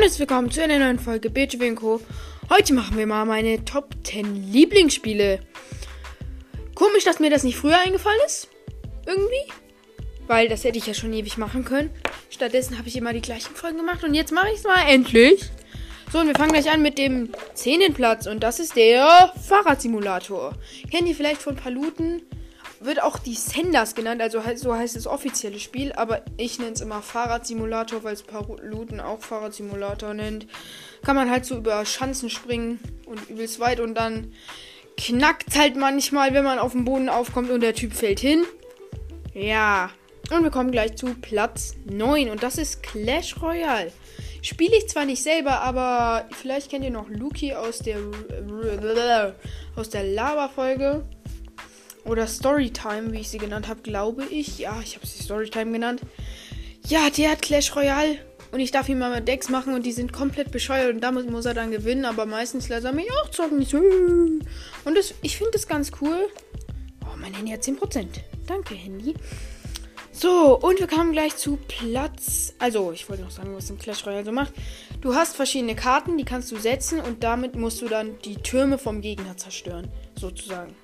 herzlich willkommen zu einer neuen Folge BTW Co. Heute machen wir mal meine Top 10 Lieblingsspiele. Komisch, dass mir das nicht früher eingefallen ist. Irgendwie. Weil das hätte ich ja schon ewig machen können. Stattdessen habe ich immer die gleichen Folgen gemacht und jetzt mache ich es mal endlich. So, und wir fangen gleich an mit dem 10. Platz und das ist der Fahrradsimulator. Kennt ihr vielleicht von Paluten? Wird auch die Senders genannt, also so heißt das offizielle Spiel, aber ich nenne es immer Fahrradsimulator, weil es Paluten auch Fahrradsimulator nennt. Kann man halt so über Schanzen springen und übelst weit und dann knackt halt manchmal, wenn man auf dem Boden aufkommt und der Typ fällt hin. Ja. Und wir kommen gleich zu Platz 9 und das ist Clash Royale. Spiele ich zwar nicht selber, aber vielleicht kennt ihr noch Luki aus der aus der Lava-Folge. Oder Storytime, wie ich sie genannt habe, glaube ich. Ja, ich habe sie Storytime genannt. Ja, der hat Clash Royale. Und ich darf ihm mal Decks machen und die sind komplett bescheuert und damit muss er dann gewinnen. Aber meistens lässt er mich auch zocken. Und das, ich finde das ganz cool. Oh, mein Handy hat 10%. Danke, Handy. So, und wir kommen gleich zu Platz. Also, ich wollte noch sagen, was im Clash Royale so macht. Du hast verschiedene Karten, die kannst du setzen und damit musst du dann die Türme vom Gegner zerstören. Sozusagen.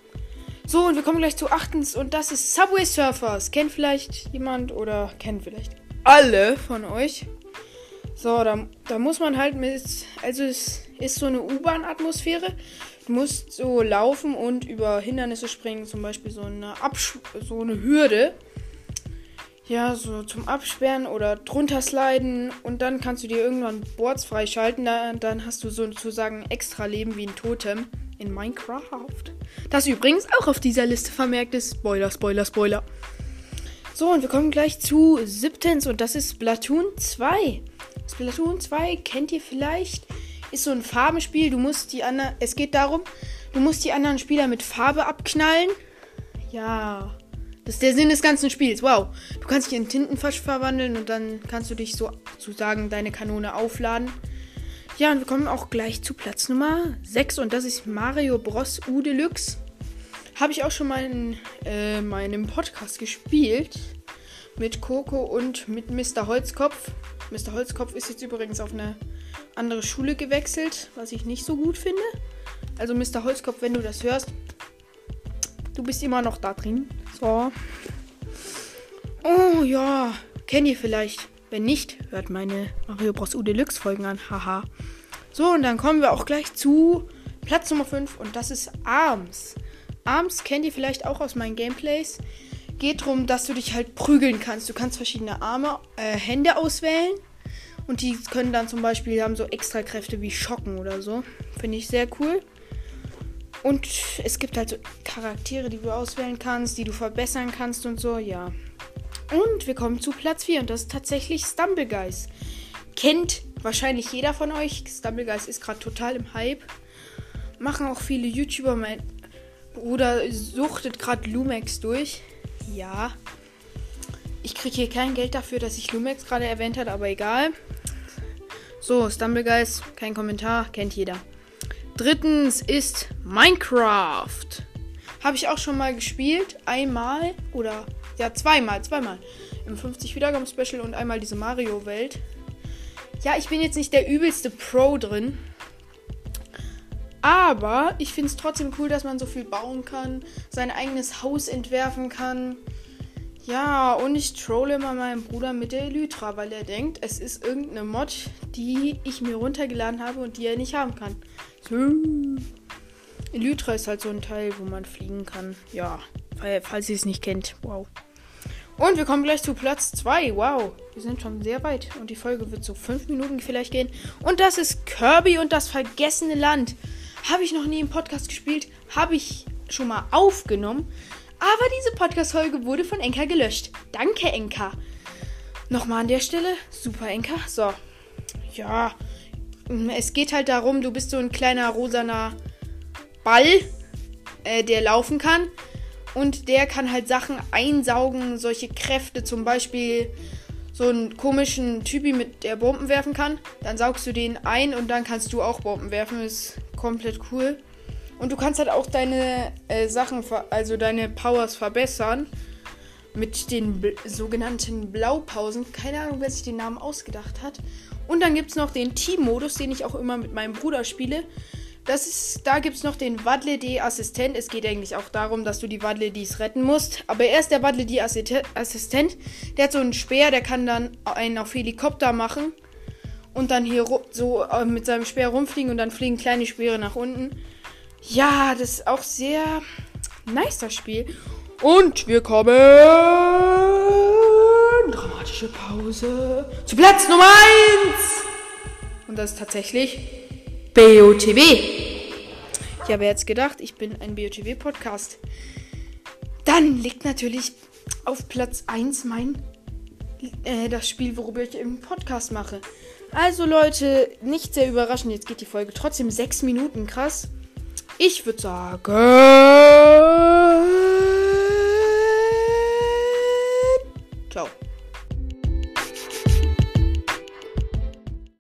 So, und wir kommen gleich zu achtens und das ist Subway Surfers. Kennt vielleicht jemand oder kennt vielleicht alle von euch. So, da, da muss man halt mit, also es ist so eine U-Bahn-Atmosphäre. Du musst so laufen und über Hindernisse springen, zum Beispiel so eine, Absch so eine Hürde. Ja, so zum Absperren oder drunter sliden und dann kannst du dir irgendwann Boards freischalten. Dann, dann hast du sozusagen extra Leben wie ein Totem in Minecraft. Das übrigens auch auf dieser Liste vermerkt ist. Spoiler, Spoiler, Spoiler. So, und wir kommen gleich zu siebtens und das ist Splatoon 2. Splatoon 2 kennt ihr vielleicht. Ist so ein Farbenspiel. Du musst die anderen. Es geht darum, du musst die anderen Spieler mit Farbe abknallen. Ja. Das ist der Sinn des ganzen Spiels. Wow. Du kannst dich in Tintenfisch verwandeln und dann kannst du dich so sozusagen deine Kanone aufladen. Ja, und wir kommen auch gleich zu Platz Nummer 6 und das ist Mario Bros. U Deluxe. Habe ich auch schon mal in äh, meinem Podcast gespielt. Mit Coco und mit Mr. Holzkopf. Mr. Holzkopf ist jetzt übrigens auf eine andere Schule gewechselt, was ich nicht so gut finde. Also Mr. Holzkopf, wenn du das hörst, du bist immer noch da drin. So. Oh ja, kennt ihr vielleicht wenn nicht, hört meine Mario Bros. U Deluxe Folgen an. Haha. So, und dann kommen wir auch gleich zu Platz Nummer 5 und das ist Arms. Arms kennt ihr vielleicht auch aus meinen Gameplays. Geht darum, dass du dich halt prügeln kannst. Du kannst verschiedene Arme, äh, Hände auswählen. Und die können dann zum Beispiel haben so extra Kräfte wie Schocken oder so. Finde ich sehr cool. Und es gibt halt so Charaktere, die du auswählen kannst, die du verbessern kannst und so, ja. Und wir kommen zu Platz 4 und das ist tatsächlich Stumbleguys. Kennt wahrscheinlich jeder von euch. Stumbleguys ist gerade total im Hype. Machen auch viele YouTuber. Mein Bruder suchtet gerade Lumex durch. Ja. Ich kriege hier kein Geld dafür, dass ich Lumex gerade erwähnt habe, aber egal. So, Stumbleguys, kein Kommentar, kennt jeder. Drittens ist Minecraft. Habe ich auch schon mal gespielt. Einmal oder ja, zweimal, zweimal. Im 50 Wiedergaben Special und einmal diese Mario-Welt. Ja, ich bin jetzt nicht der übelste Pro drin. Aber ich finde es trotzdem cool, dass man so viel bauen kann, sein eigenes Haus entwerfen kann. Ja, und ich trolle immer meinen Bruder mit der Elytra, weil er denkt, es ist irgendeine Mod, die ich mir runtergeladen habe und die er nicht haben kann. So. Elytra ist halt so ein Teil, wo man fliegen kann. Ja, falls ihr es nicht kennt. Wow. Und wir kommen gleich zu Platz 2. Wow, wir sind schon sehr weit. Und die Folge wird so 5 Minuten vielleicht gehen. Und das ist Kirby und das vergessene Land. Habe ich noch nie im Podcast gespielt. Habe ich schon mal aufgenommen. Aber diese Podcast-Folge wurde von Enka gelöscht. Danke, Enka. Nochmal an der Stelle. Super, Enka. So. Ja. Es geht halt darum, du bist so ein kleiner rosaner Ball, äh, der laufen kann. Und der kann halt Sachen einsaugen, solche Kräfte, zum Beispiel so einen komischen Typi, mit der Bomben werfen kann. Dann saugst du den ein und dann kannst du auch Bomben werfen. ist komplett cool. Und du kannst halt auch deine äh, Sachen, also deine Powers verbessern. Mit den bl sogenannten Blaupausen. Keine Ahnung, wer sich den Namen ausgedacht hat. Und dann gibt es noch den Team-Modus, den ich auch immer mit meinem Bruder spiele. Das ist, da gibt es noch den Waddle-D-Assistent. Es geht eigentlich auch darum, dass du die Waddle-Ds retten musst. Aber er ist der Waddle-D-Assistent. Der hat so einen Speer, der kann dann einen auf Helikopter machen. Und dann hier so äh, mit seinem Speer rumfliegen und dann fliegen kleine Speere nach unten. Ja, das ist auch sehr nice, das Spiel. Und wir kommen. Dramatische Pause. Zu Platz Nummer 1. Und das ist tatsächlich BOTW. Ich habe jetzt gedacht, ich bin ein BOTW-Podcast. Dann liegt natürlich auf Platz 1 mein äh, das Spiel, worüber ich im Podcast mache. Also Leute, nicht sehr überraschend, jetzt geht die Folge trotzdem 6 Minuten, krass. Ich würde sagen.